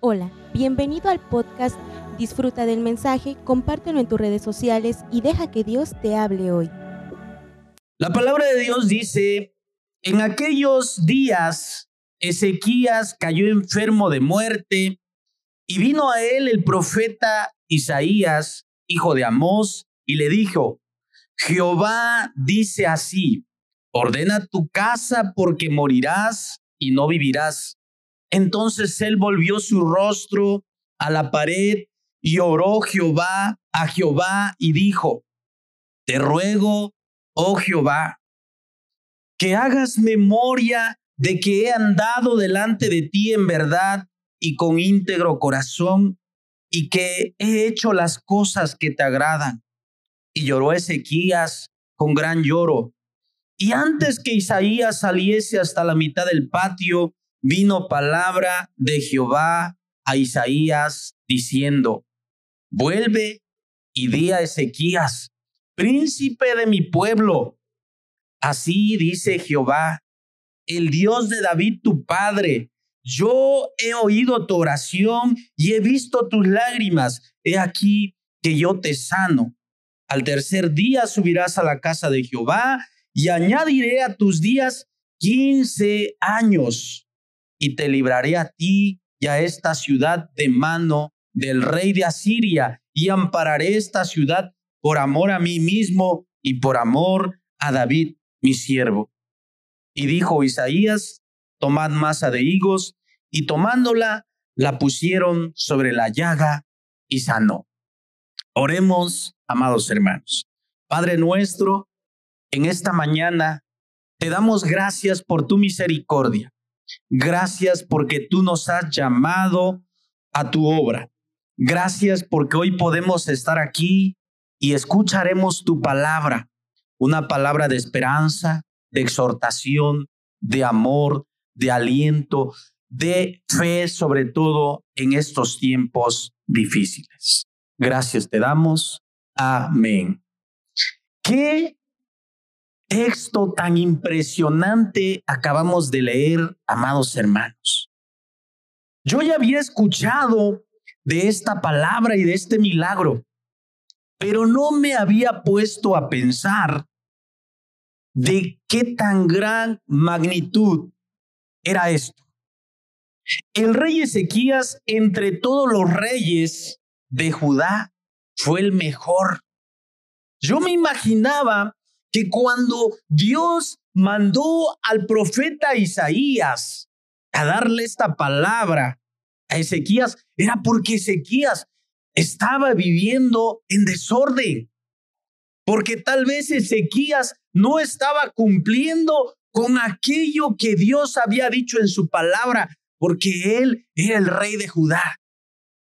Hola, bienvenido al podcast Disfruta del mensaje, compártelo en tus redes sociales y deja que Dios te hable hoy. La palabra de Dios dice, en aquellos días Ezequías cayó enfermo de muerte y vino a él el profeta Isaías, hijo de Amós, y le dijo, Jehová dice así, ordena tu casa porque morirás y no vivirás. Entonces él volvió su rostro a la pared y oró Jehová a Jehová y dijo, te ruego, oh Jehová, que hagas memoria de que he andado delante de ti en verdad y con íntegro corazón y que he hecho las cosas que te agradan. Y lloró Ezequías con gran lloro. Y antes que Isaías saliese hasta la mitad del patio, vino palabra de Jehová a Isaías diciendo, vuelve y di a Ezequías, príncipe de mi pueblo. Así dice Jehová, el Dios de David tu padre. Yo he oído tu oración y he visto tus lágrimas. He aquí que yo te sano. Al tercer día subirás a la casa de Jehová y añadiré a tus días quince años y te libraré a ti y a esta ciudad de mano del rey de Asiria y ampararé esta ciudad por amor a mí mismo y por amor a David, mi siervo. Y dijo Isaías, tomad masa de higos, y tomándola, la pusieron sobre la llaga y sanó. Oremos, amados hermanos. Padre nuestro, en esta mañana te damos gracias por tu misericordia. Gracias porque tú nos has llamado a tu obra. Gracias porque hoy podemos estar aquí y escucharemos tu palabra, una palabra de esperanza, de exhortación, de amor, de aliento, de fe, sobre todo en estos tiempos difíciles. Gracias te damos. Amén. ¿Qué texto tan impresionante acabamos de leer, amados hermanos? Yo ya había escuchado de esta palabra y de este milagro, pero no me había puesto a pensar de qué tan gran magnitud era esto. El rey Ezequías, entre todos los reyes de Judá, fue el mejor. Yo me imaginaba que cuando Dios mandó al profeta Isaías a darle esta palabra a Ezequías, era porque Ezequías estaba viviendo en desorden porque tal vez Ezequías no estaba cumpliendo con aquello que Dios había dicho en su palabra, porque él era el rey de Judá.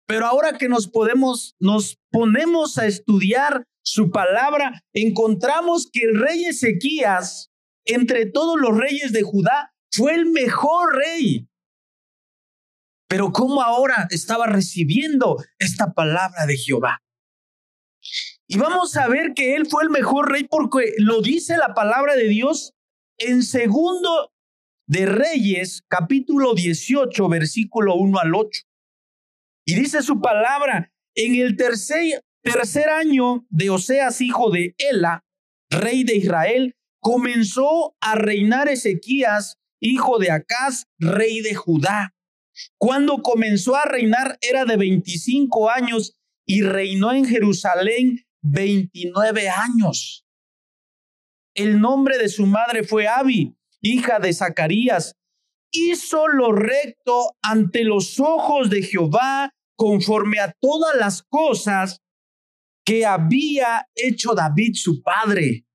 Pero ahora que nos podemos, nos ponemos a estudiar su palabra, encontramos que el rey Ezequías, entre todos los reyes de Judá, fue el mejor rey. Pero ¿cómo ahora estaba recibiendo esta palabra de Jehová? Y vamos a ver que él fue el mejor rey porque lo dice la palabra de Dios en segundo de Reyes, capítulo 18, versículo 1 al 8. Y dice su palabra, en el tercer, tercer año de Oseas, hijo de Ela, rey de Israel, comenzó a reinar Ezequías, hijo de Acaz, rey de Judá. Cuando comenzó a reinar era de 25 años y reinó en Jerusalén 29 años. El nombre de su madre fue Abi, hija de Zacarías. Hizo lo recto ante los ojos de Jehová conforme a todas las cosas que había hecho David su padre.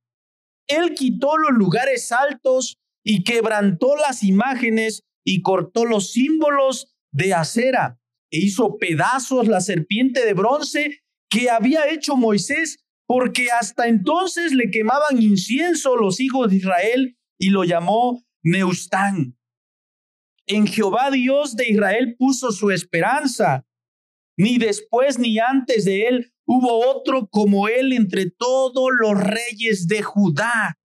Él quitó los lugares altos y quebrantó las imágenes y cortó los símbolos de acera e hizo pedazos la serpiente de bronce que había hecho Moisés, porque hasta entonces le quemaban incienso los hijos de Israel y lo llamó Neustán. En Jehová Dios de Israel puso su esperanza. Ni después ni antes de él hubo otro como él entre todos los reyes de Judá,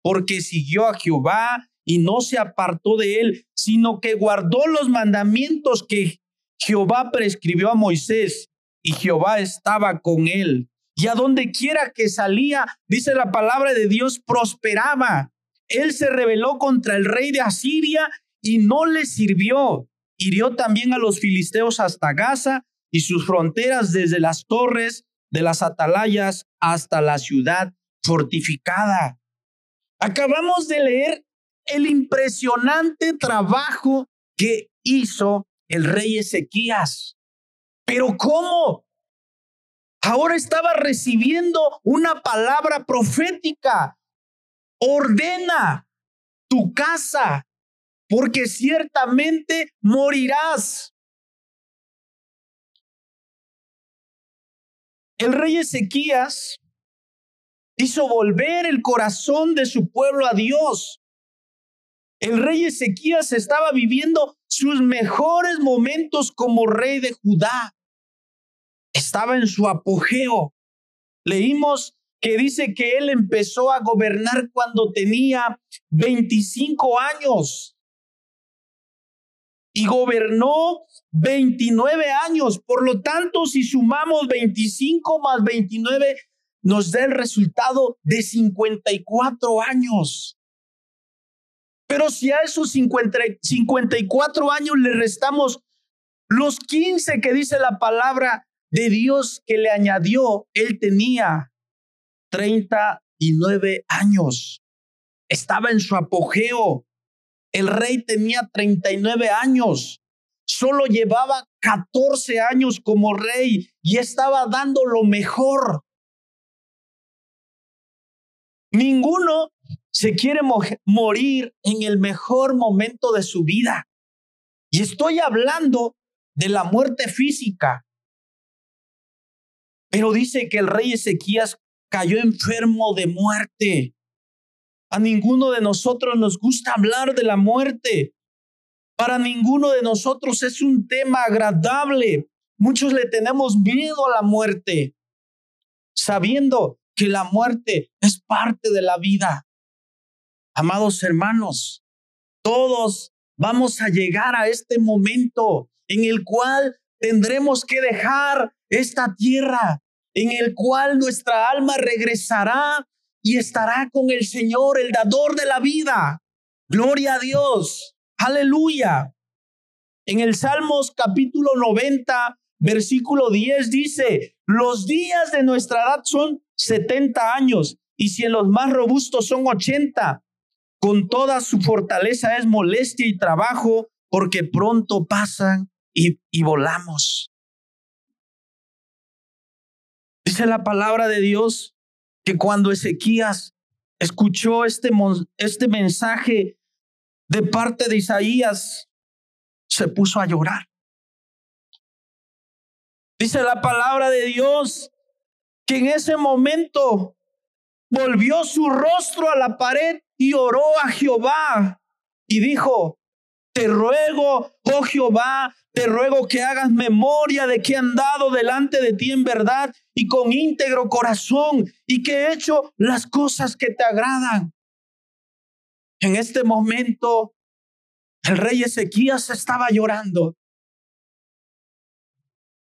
porque siguió a Jehová y no se apartó de él, sino que guardó los mandamientos que Jehová prescribió a Moisés y Jehová estaba con él. Y a donde quiera que salía, dice la palabra de Dios, prosperaba. Él se rebeló contra el rey de Asiria y no le sirvió. Hirió también a los filisteos hasta Gaza y sus fronteras desde las torres de las atalayas hasta la ciudad fortificada. Acabamos de leer el impresionante trabajo que hizo el rey Ezequías. Pero ¿cómo? Ahora estaba recibiendo una palabra profética. Ordena tu casa, porque ciertamente morirás. El rey Ezequías hizo volver el corazón de su pueblo a Dios. El rey Ezequías estaba viviendo sus mejores momentos como rey de Judá. Estaba en su apogeo. Leímos que dice que él empezó a gobernar cuando tenía 25 años y gobernó 29 años. Por lo tanto, si sumamos 25 más 29, nos da el resultado de 54 años. Pero si a esos 54 años le restamos los 15 que dice la palabra de Dios que le añadió, él tenía 39 años. Estaba en su apogeo. El rey tenía 39 años. Solo llevaba 14 años como rey y estaba dando lo mejor. Ninguno se quiere morir en el mejor momento de su vida. Y estoy hablando de la muerte física. Pero dice que el rey Ezequías cayó enfermo de muerte. A ninguno de nosotros nos gusta hablar de la muerte. Para ninguno de nosotros es un tema agradable. Muchos le tenemos miedo a la muerte, sabiendo que la muerte es parte de la vida. Amados hermanos, todos vamos a llegar a este momento en el cual tendremos que dejar esta tierra, en el cual nuestra alma regresará y estará con el Señor, el dador de la vida. Gloria a Dios. Aleluya. En el Salmos capítulo 90, versículo 10 dice, los días de nuestra edad son 70 años y si en los más robustos son 80, con toda su fortaleza es molestia y trabajo porque pronto pasan y, y volamos. Dice la palabra de Dios que cuando Ezequías escuchó este, este mensaje de parte de Isaías, se puso a llorar. Dice la palabra de Dios que en ese momento volvió su rostro a la pared y oró a Jehová y dijo, te ruego, oh Jehová, te ruego que hagas memoria de que he andado delante de ti en verdad y con íntegro corazón y que he hecho las cosas que te agradan. En este momento, el rey Ezequías estaba llorando.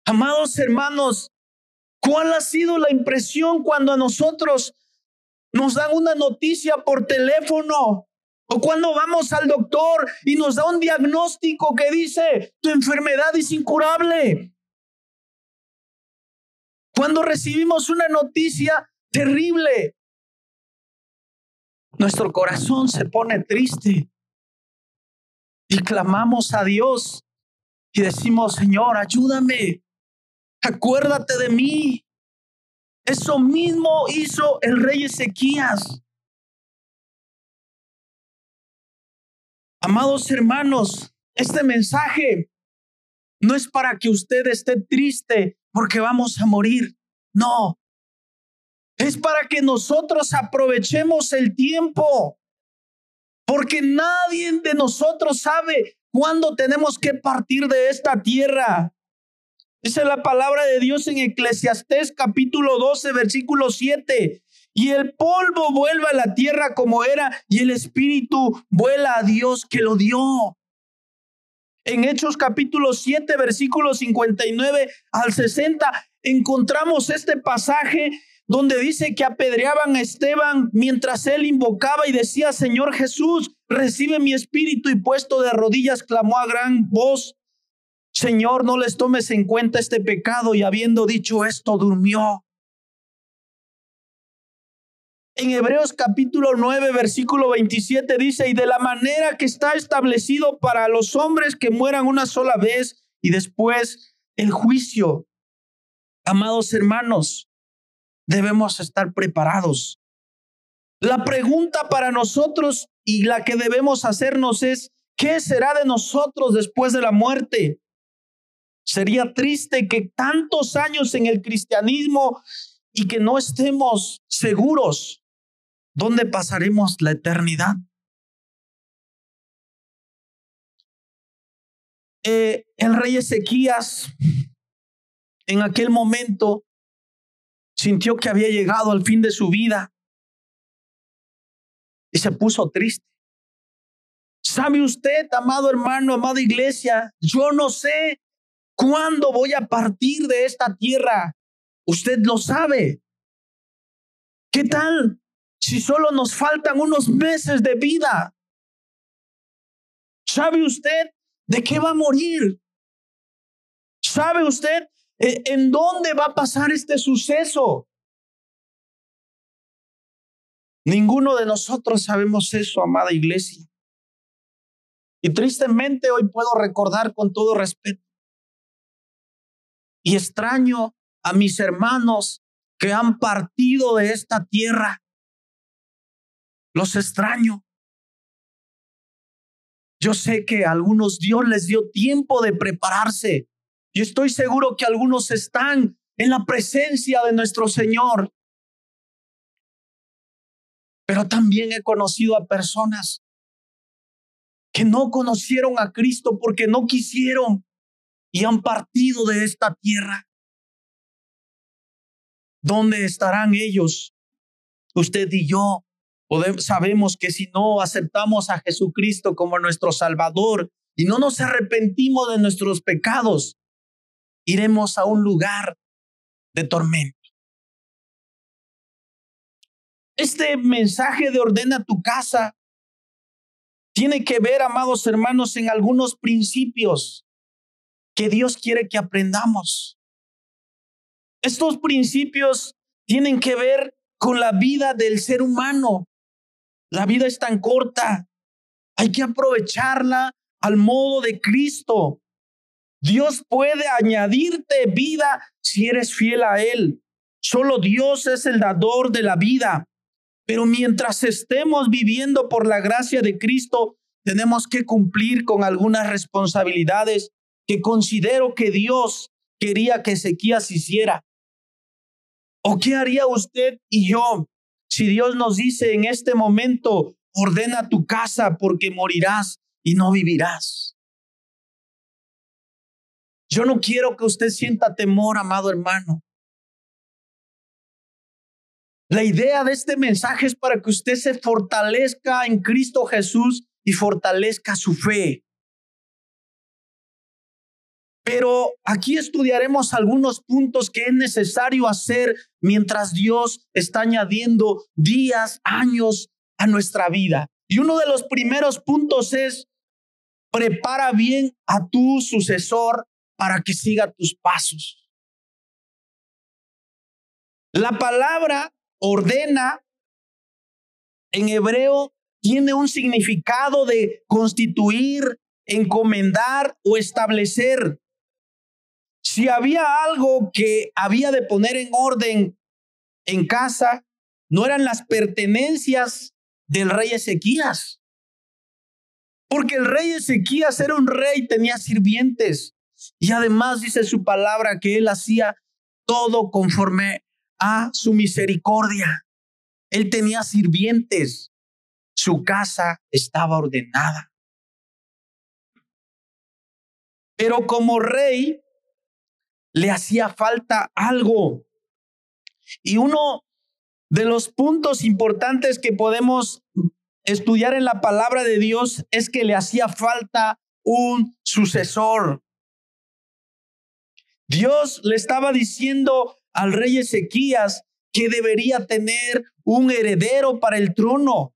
Amados hermanos, ¿Cuál ha sido la impresión cuando a nosotros nos dan una noticia por teléfono? O cuando vamos al doctor y nos da un diagnóstico que dice, tu enfermedad es incurable. Cuando recibimos una noticia terrible, nuestro corazón se pone triste y clamamos a Dios y decimos, Señor, ayúdame acuérdate de mí. Eso mismo hizo el rey Ezequías. Amados hermanos, este mensaje no es para que usted esté triste porque vamos a morir. No. Es para que nosotros aprovechemos el tiempo. Porque nadie de nosotros sabe cuándo tenemos que partir de esta tierra. Dice la palabra de Dios en Eclesiastés capítulo 12, versículo 7. Y el polvo vuelve a la tierra como era y el espíritu vuela a Dios que lo dio. En Hechos capítulo 7, versículos 59 al 60, encontramos este pasaje donde dice que apedreaban a Esteban mientras él invocaba y decía, Señor Jesús, recibe mi espíritu y puesto de rodillas clamó a gran voz, Señor, no les tomes en cuenta este pecado y habiendo dicho esto, durmió. En Hebreos capítulo 9, versículo 27 dice, y de la manera que está establecido para los hombres que mueran una sola vez y después el juicio. Amados hermanos, debemos estar preparados. La pregunta para nosotros y la que debemos hacernos es, ¿qué será de nosotros después de la muerte? Sería triste que tantos años en el cristianismo y que no estemos seguros dónde pasaremos la eternidad. Eh, el rey Ezequías en aquel momento sintió que había llegado al fin de su vida y se puso triste. ¿Sabe usted, amado hermano, amada iglesia? Yo no sé cuándo voy a partir de esta tierra. Usted lo sabe. ¿Qué tal si solo nos faltan unos meses de vida? ¿Sabe usted de qué va a morir? ¿Sabe usted eh, en dónde va a pasar este suceso? Ninguno de nosotros sabemos eso, amada iglesia. Y tristemente hoy puedo recordar con todo respeto y extraño a mis hermanos que han partido de esta tierra. Los extraño. Yo sé que a algunos Dios les dio tiempo de prepararse. Y estoy seguro que algunos están en la presencia de nuestro Señor. Pero también he conocido a personas que no conocieron a Cristo porque no quisieron y han partido de esta tierra. ¿Dónde estarán ellos? Usted y yo sabemos que si no aceptamos a Jesucristo como nuestro Salvador y no nos arrepentimos de nuestros pecados, iremos a un lugar de tormento. Este mensaje de ordena tu casa tiene que ver, amados hermanos, en algunos principios que Dios quiere que aprendamos. Estos principios tienen que ver con la vida del ser humano. La vida es tan corta. Hay que aprovecharla al modo de Cristo. Dios puede añadirte vida si eres fiel a Él. Solo Dios es el dador de la vida. Pero mientras estemos viviendo por la gracia de Cristo, tenemos que cumplir con algunas responsabilidades que considero que Dios quería que Ezequías hiciera? ¿O qué haría usted y yo si Dios nos dice en este momento, ordena tu casa porque morirás y no vivirás? Yo no quiero que usted sienta temor, amado hermano. La idea de este mensaje es para que usted se fortalezca en Cristo Jesús y fortalezca su fe. Pero aquí estudiaremos algunos puntos que es necesario hacer mientras Dios está añadiendo días, años a nuestra vida. Y uno de los primeros puntos es, prepara bien a tu sucesor para que siga tus pasos. La palabra ordena en hebreo tiene un significado de constituir, encomendar o establecer. Si había algo que había de poner en orden en casa, no eran las pertenencias del rey Ezequías. Porque el rey Ezequías era un rey, tenía sirvientes. Y además dice su palabra que él hacía todo conforme a su misericordia. Él tenía sirvientes. Su casa estaba ordenada. Pero como rey, le hacía falta algo. Y uno de los puntos importantes que podemos estudiar en la palabra de Dios es que le hacía falta un sucesor. Dios le estaba diciendo al rey Ezequías que debería tener un heredero para el trono.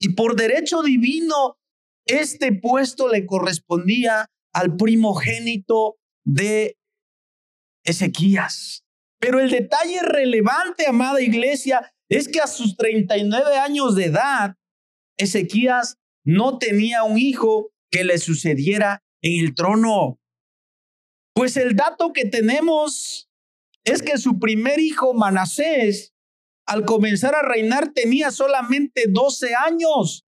Y por derecho divino, este puesto le correspondía al primogénito de Ezequías. Pero el detalle relevante, amada iglesia, es que a sus 39 años de edad, Ezequías no tenía un hijo que le sucediera en el trono. Pues el dato que tenemos es que su primer hijo, Manasés, al comenzar a reinar tenía solamente 12 años.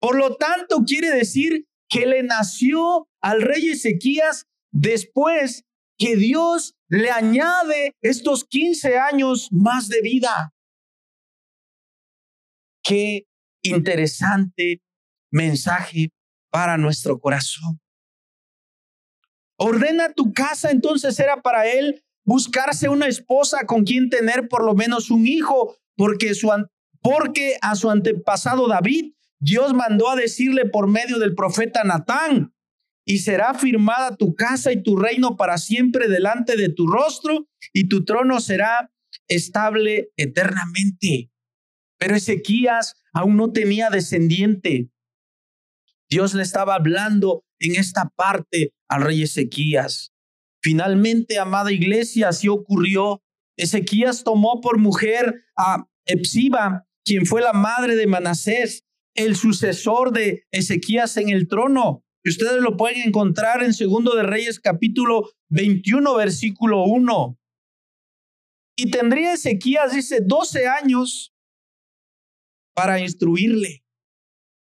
Por lo tanto, quiere decir que le nació al rey Ezequías después que Dios le añade estos 15 años más de vida. Qué interesante mensaje para nuestro corazón. Ordena tu casa, entonces era para él buscarse una esposa con quien tener por lo menos un hijo, porque, su, porque a su antepasado David, Dios mandó a decirle por medio del profeta Natán, y será firmada tu casa y tu reino para siempre delante de tu rostro, y tu trono será estable eternamente. Pero Ezequías aún no tenía descendiente. Dios le estaba hablando en esta parte al rey Ezequías. Finalmente, amada iglesia, así ocurrió. Ezequías tomó por mujer a Epsiba, quien fue la madre de Manasés, el sucesor de Ezequías en el trono. Ustedes lo pueden encontrar en Segundo de Reyes capítulo 21 versículo 1. Y tendría Ezequías, dice, 12 años para instruirle,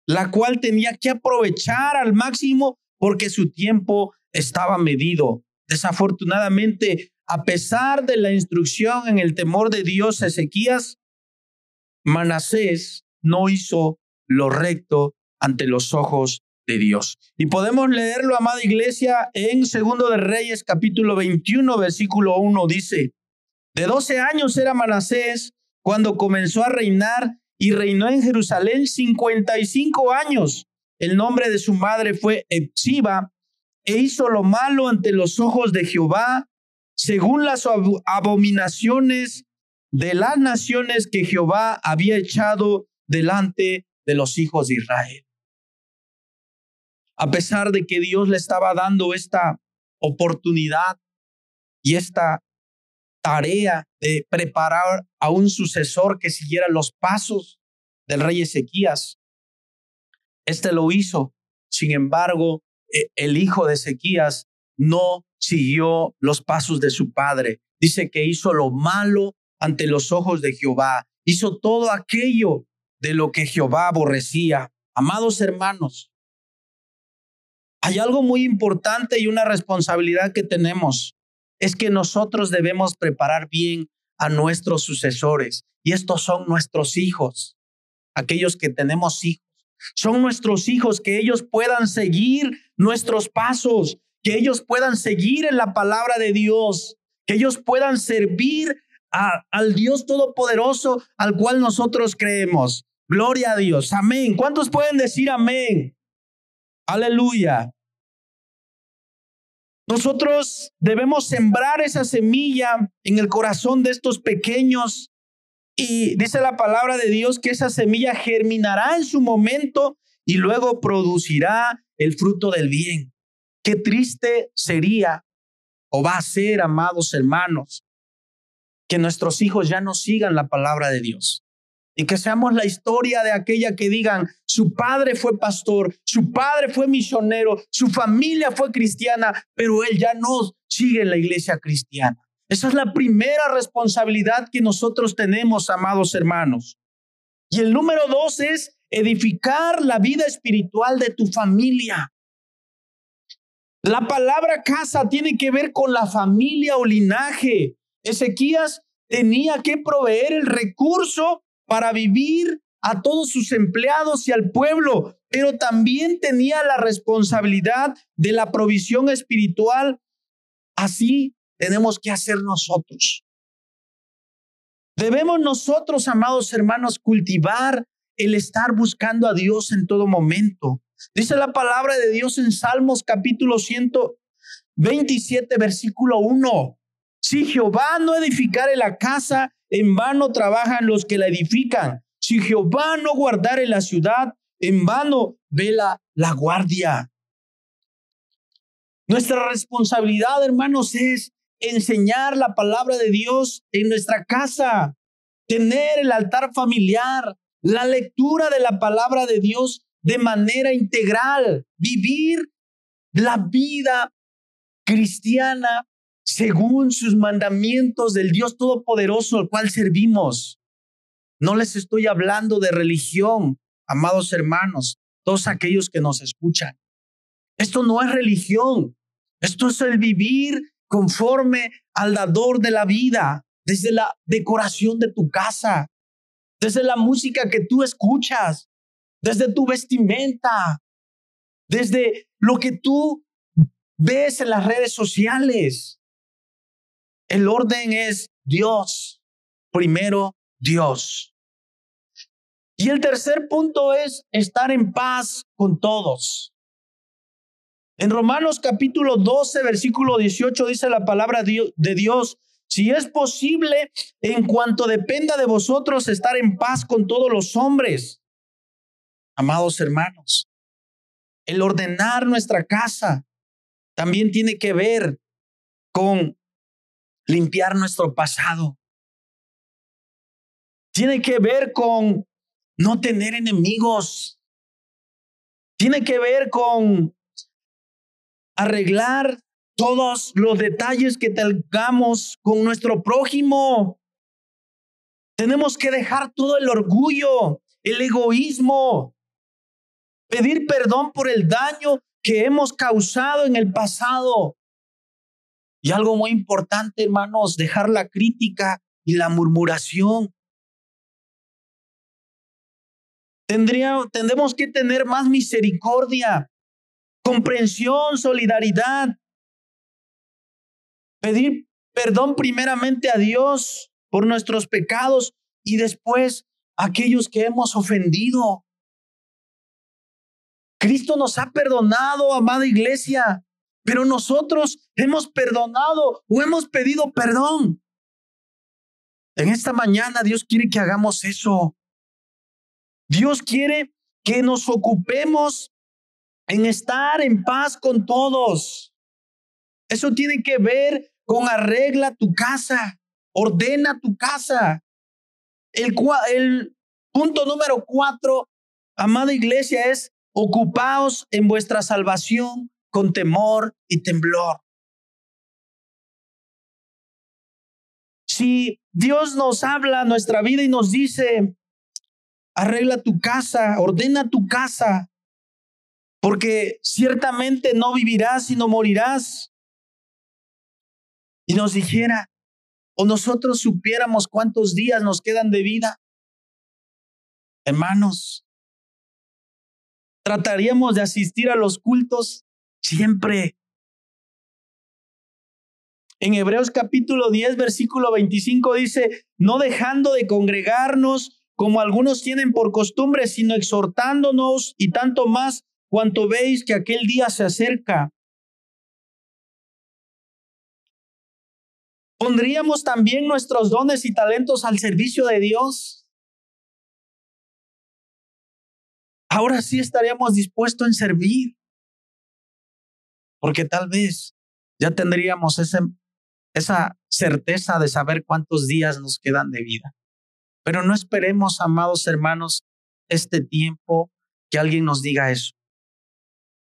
la cual tenía que aprovechar al máximo porque su tiempo estaba medido. Desafortunadamente, a pesar de la instrucción en el temor de Dios, Ezequías, Manasés no hizo lo recto ante los ojos de Dios. Y podemos leerlo, amada iglesia, en Segundo de Reyes, capítulo 21, versículo 1, dice, de 12 años era Manasés cuando comenzó a reinar y reinó en Jerusalén 55 años. El nombre de su madre fue Epsiba, e hizo lo malo ante los ojos de Jehová, según las abominaciones de las naciones que Jehová había echado delante de los hijos de Israel. A pesar de que Dios le estaba dando esta oportunidad y esta tarea de preparar a un sucesor que siguiera los pasos del rey Ezequías, este lo hizo. Sin embargo, e, el hijo de Ezequías no siguió los pasos de su padre. Dice que hizo lo malo ante los ojos de Jehová. Hizo todo aquello de lo que Jehová aborrecía. Amados hermanos, hay algo muy importante y una responsabilidad que tenemos. Es que nosotros debemos preparar bien a nuestros sucesores. Y estos son nuestros hijos, aquellos que tenemos hijos. Son nuestros hijos, que ellos puedan seguir nuestros pasos, que ellos puedan seguir en la palabra de Dios, que ellos puedan servir al Dios Todopoderoso al cual nosotros creemos. Gloria a Dios. Amén. ¿Cuántos pueden decir amén? Aleluya. Nosotros debemos sembrar esa semilla en el corazón de estos pequeños y dice la palabra de Dios que esa semilla germinará en su momento y luego producirá el fruto del bien. Qué triste sería o va a ser, amados hermanos, que nuestros hijos ya no sigan la palabra de Dios y que seamos la historia de aquella que digan, su padre fue pastor, su padre fue misionero, su familia fue cristiana, pero él ya no sigue en la iglesia cristiana. Esa es la primera responsabilidad que nosotros tenemos, amados hermanos. Y el número dos es edificar la vida espiritual de tu familia. La palabra casa tiene que ver con la familia o linaje. Ezequías tenía que proveer el recurso para vivir a todos sus empleados y al pueblo, pero también tenía la responsabilidad de la provisión espiritual. Así tenemos que hacer nosotros. Debemos nosotros, amados hermanos, cultivar el estar buscando a Dios en todo momento. Dice la palabra de Dios en Salmos capítulo 127, versículo 1. Si Jehová no edificare la casa, en vano trabajan los que la edifican. Si Jehová no guardare la ciudad, en vano vela la guardia. Nuestra responsabilidad, hermanos, es enseñar la palabra de Dios en nuestra casa, tener el altar familiar, la lectura de la palabra de Dios de manera integral, vivir la vida cristiana según sus mandamientos del Dios Todopoderoso al cual servimos. No les estoy hablando de religión, amados hermanos, todos aquellos que nos escuchan. Esto no es religión, esto es el vivir conforme al dador de la vida, desde la decoración de tu casa, desde la música que tú escuchas, desde tu vestimenta, desde lo que tú ves en las redes sociales. El orden es Dios, primero Dios. Y el tercer punto es estar en paz con todos. En Romanos capítulo 12, versículo 18 dice la palabra de Dios, si es posible, en cuanto dependa de vosotros, estar en paz con todos los hombres. Amados hermanos, el ordenar nuestra casa también tiene que ver con limpiar nuestro pasado. Tiene que ver con no tener enemigos. Tiene que ver con arreglar todos los detalles que tengamos con nuestro prójimo. Tenemos que dejar todo el orgullo, el egoísmo, pedir perdón por el daño que hemos causado en el pasado. Y algo muy importante, hermanos, dejar la crítica y la murmuración. Tendría, tendremos que tener más misericordia comprensión, solidaridad. Pedir perdón primeramente a Dios por nuestros pecados y después a aquellos que hemos ofendido. Cristo nos ha perdonado, amada iglesia, pero nosotros hemos perdonado o hemos pedido perdón. En esta mañana Dios quiere que hagamos eso. Dios quiere que nos ocupemos en estar en paz con todos. Eso tiene que ver con arregla tu casa, ordena tu casa. El, el punto número cuatro, amada iglesia, es ocupaos en vuestra salvación con temor y temblor. Si Dios nos habla nuestra vida y nos dice, arregla tu casa, ordena tu casa, porque ciertamente no vivirás, sino morirás. Y nos dijera, o nosotros supiéramos cuántos días nos quedan de vida. Hermanos, trataríamos de asistir a los cultos siempre. En Hebreos capítulo 10, versículo 25 dice, no dejando de congregarnos como algunos tienen por costumbre, sino exhortándonos y tanto más cuanto veis que aquel día se acerca. ¿Pondríamos también nuestros dones y talentos al servicio de Dios? Ahora sí estaríamos dispuestos en servir. Porque tal vez ya tendríamos esa certeza de saber cuántos días nos quedan de vida. Pero no esperemos, amados hermanos, este tiempo que alguien nos diga eso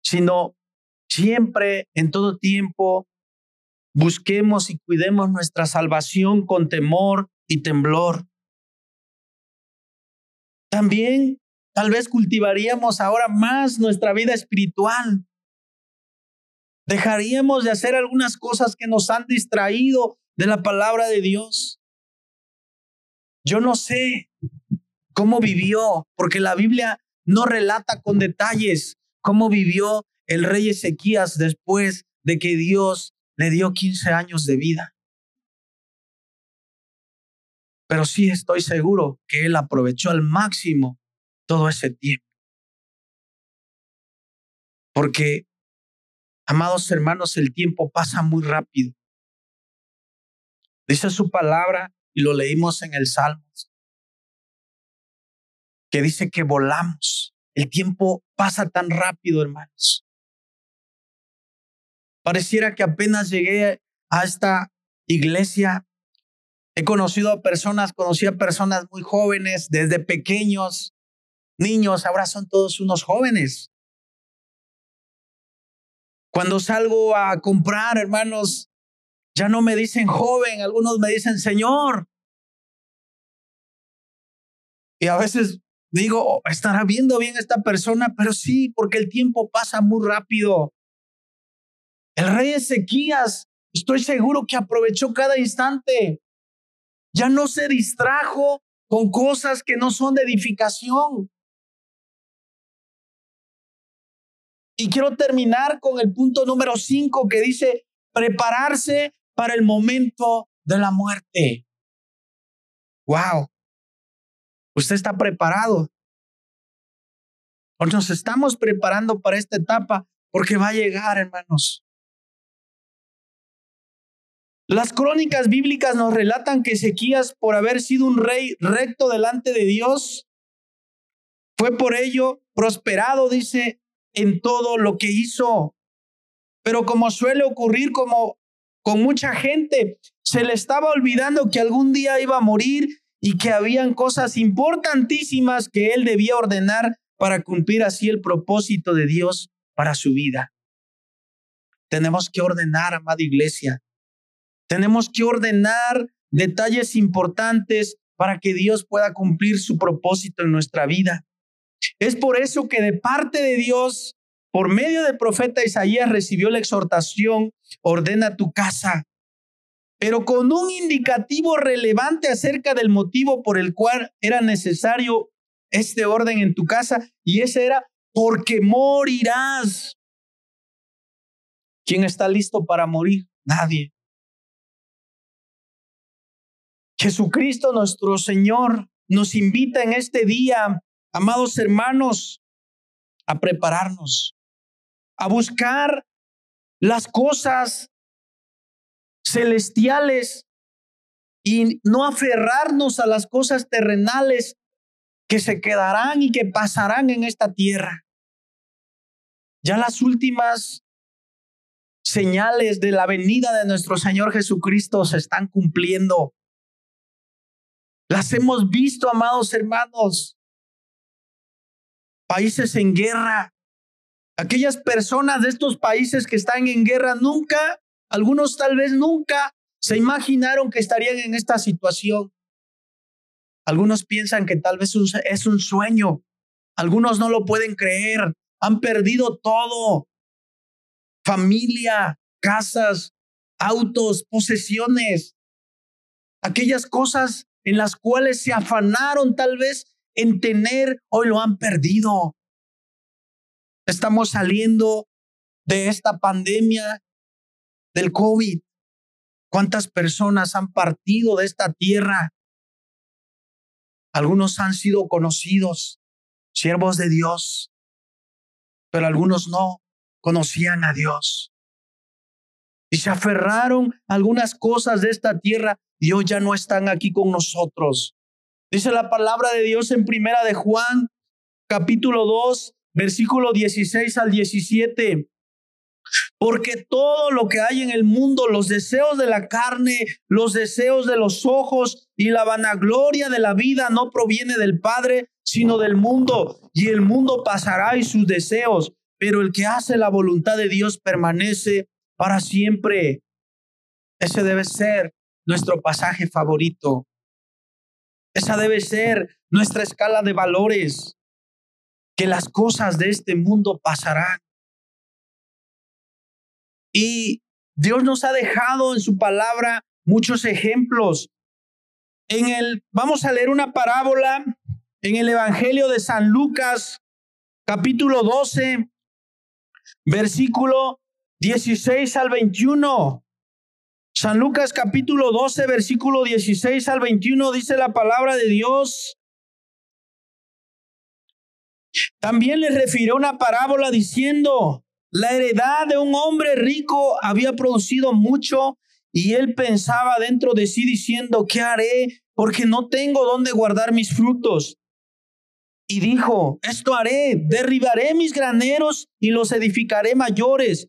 sino siempre, en todo tiempo, busquemos y cuidemos nuestra salvación con temor y temblor. También tal vez cultivaríamos ahora más nuestra vida espiritual. Dejaríamos de hacer algunas cosas que nos han distraído de la palabra de Dios. Yo no sé cómo vivió, porque la Biblia no relata con detalles cómo vivió el rey Ezequías después de que Dios le dio 15 años de vida. Pero sí estoy seguro que él aprovechó al máximo todo ese tiempo. Porque, amados hermanos, el tiempo pasa muy rápido. Dice su palabra y lo leímos en el Salmos, que dice que volamos. El tiempo pasa tan rápido, hermanos. Pareciera que apenas llegué a esta iglesia. He conocido a personas, conocí a personas muy jóvenes, desde pequeños, niños, ahora son todos unos jóvenes. Cuando salgo a comprar, hermanos, ya no me dicen joven, algunos me dicen señor. Y a veces digo, oh, estará viendo bien esta persona, pero sí, porque el tiempo pasa muy rápido. El rey Ezequías, estoy seguro que aprovechó cada instante. Ya no se distrajo con cosas que no son de edificación. Y quiero terminar con el punto número cinco que dice prepararse para el momento de la muerte. Wow. Usted está preparado. Nos estamos preparando para esta etapa porque va a llegar, hermanos. Las crónicas bíblicas nos relatan que Ezequías, por haber sido un rey recto delante de Dios, fue por ello prosperado, dice, en todo lo que hizo. Pero como suele ocurrir como con mucha gente, se le estaba olvidando que algún día iba a morir y que habían cosas importantísimas que él debía ordenar para cumplir así el propósito de Dios para su vida. Tenemos que ordenar, amada iglesia. Tenemos que ordenar detalles importantes para que Dios pueda cumplir su propósito en nuestra vida. Es por eso que de parte de Dios, por medio del profeta Isaías, recibió la exhortación, ordena tu casa, pero con un indicativo relevante acerca del motivo por el cual era necesario este orden en tu casa, y ese era porque morirás. ¿Quién está listo para morir? Nadie. Jesucristo nuestro Señor nos invita en este día amados hermanos, a prepararnos, a buscar las cosas celestiales y no aferrarnos a las cosas terrenales que se quedarán y que pasarán en esta tierra. Ya las últimas señales de la venida de nuestro Señor Jesucristo se están cumpliendo. Las hemos visto, amados hermanos países en guerra. Aquellas personas de estos países que están en guerra nunca, algunos tal vez nunca se imaginaron que estarían en esta situación. Algunos piensan que tal vez es un sueño. Algunos no lo pueden creer. Han perdido todo. Familia, casas, autos, posesiones. Aquellas cosas en las cuales se afanaron tal vez en tener, hoy lo han perdido. Estamos saliendo de esta pandemia del COVID. ¿Cuántas personas han partido de esta tierra? Algunos han sido conocidos, siervos de Dios, pero algunos no conocían a Dios. Y se aferraron a algunas cosas de esta tierra y hoy ya no están aquí con nosotros. Dice la palabra de Dios en primera de Juan, capítulo 2, versículo 16 al 17. Porque todo lo que hay en el mundo, los deseos de la carne, los deseos de los ojos y la vanagloria de la vida no proviene del Padre, sino del mundo. Y el mundo pasará y sus deseos, pero el que hace la voluntad de Dios permanece para siempre. Ese debe ser nuestro pasaje favorito. Esa debe ser nuestra escala de valores, que las cosas de este mundo pasarán. Y Dios nos ha dejado en su palabra muchos ejemplos. En el vamos a leer una parábola en el Evangelio de San Lucas, capítulo 12, versículo 16 al 21. San Lucas capítulo 12, versículo 16 al 21 dice la palabra de Dios. También les refirió una parábola diciendo, La heredad de un hombre rico había producido mucho y él pensaba dentro de sí diciendo, ¿qué haré? Porque no tengo dónde guardar mis frutos. Y dijo, esto haré, derribaré mis graneros y los edificaré mayores,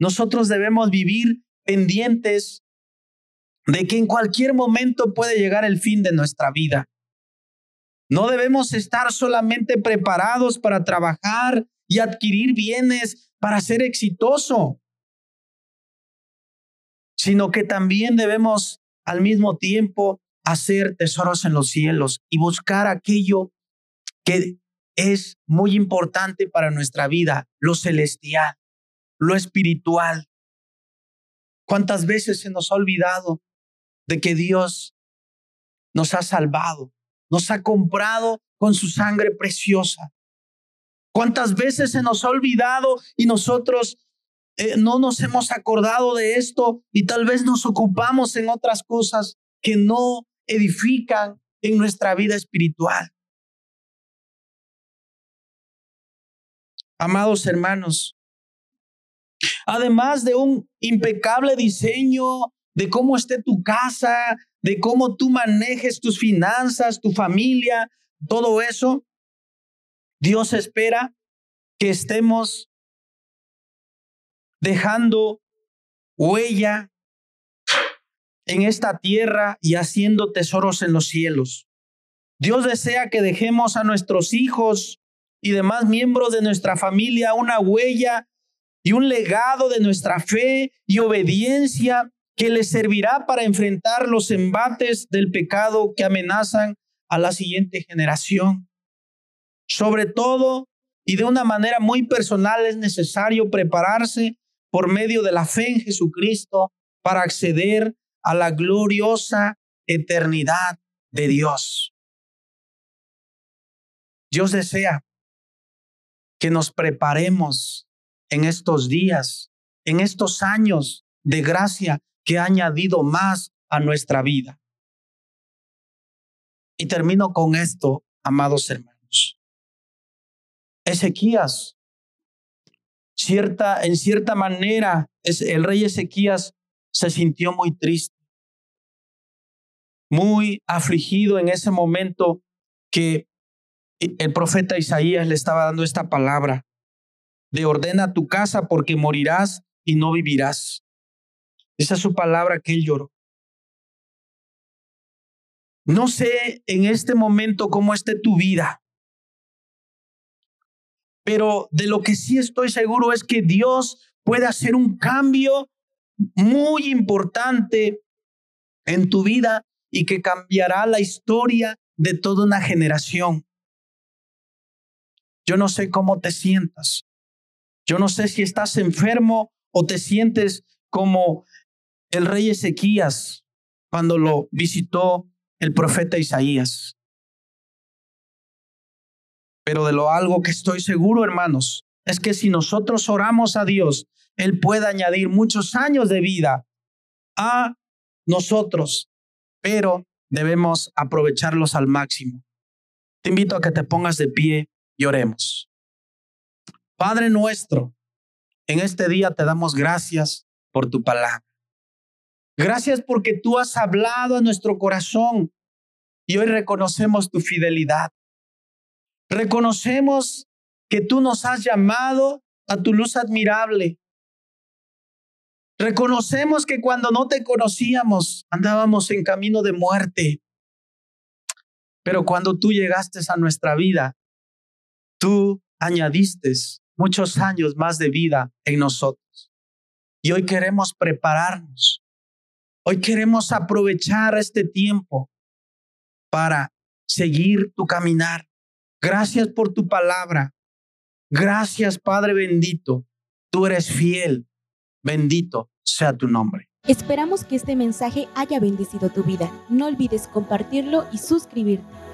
nosotros debemos vivir pendientes de que en cualquier momento puede llegar el fin de nuestra vida. No debemos estar solamente preparados para trabajar y adquirir bienes para ser exitoso, sino que también debemos al mismo tiempo hacer tesoros en los cielos y buscar aquello que es muy importante para nuestra vida, lo celestial, lo espiritual. ¿Cuántas veces se nos ha olvidado de que Dios nos ha salvado, nos ha comprado con su sangre preciosa? ¿Cuántas veces se nos ha olvidado y nosotros eh, no nos hemos acordado de esto y tal vez nos ocupamos en otras cosas que no edifican en nuestra vida espiritual? Amados hermanos, además de un impecable diseño de cómo esté tu casa, de cómo tú manejes tus finanzas, tu familia, todo eso, Dios espera que estemos dejando huella en esta tierra y haciendo tesoros en los cielos. Dios desea que dejemos a nuestros hijos y demás miembros de nuestra familia una huella y un legado de nuestra fe y obediencia que les servirá para enfrentar los embates del pecado que amenazan a la siguiente generación. Sobre todo y de una manera muy personal es necesario prepararse por medio de la fe en Jesucristo para acceder a la gloriosa eternidad de Dios. Dios desea que nos preparemos en estos días, en estos años de gracia que ha añadido más a nuestra vida. Y termino con esto, amados hermanos. Ezequías, cierta, en cierta manera, el rey Ezequías se sintió muy triste, muy afligido en ese momento que el profeta Isaías le estaba dando esta palabra de ordena tu casa porque morirás y no vivirás. Esa es su palabra que él lloró. No sé en este momento cómo esté tu vida, pero de lo que sí estoy seguro es que Dios puede hacer un cambio muy importante en tu vida y que cambiará la historia de toda una generación. Yo no sé cómo te sientas. Yo no sé si estás enfermo o te sientes como el rey Ezequías cuando lo visitó el profeta Isaías. Pero de lo algo que estoy seguro, hermanos, es que si nosotros oramos a Dios, Él puede añadir muchos años de vida a nosotros, pero debemos aprovecharlos al máximo. Te invito a que te pongas de pie y oremos. Padre nuestro, en este día te damos gracias por tu palabra. Gracias porque tú has hablado a nuestro corazón y hoy reconocemos tu fidelidad. Reconocemos que tú nos has llamado a tu luz admirable. Reconocemos que cuando no te conocíamos andábamos en camino de muerte. Pero cuando tú llegaste a nuestra vida, tú añadiste muchos años más de vida en nosotros. Y hoy queremos prepararnos. Hoy queremos aprovechar este tiempo para seguir tu caminar. Gracias por tu palabra. Gracias, Padre bendito, Tú eres fiel. Bendito sea tu nombre. Esperamos que este mensaje haya bendecido tu vida. No olvides compartirlo y suscribirte.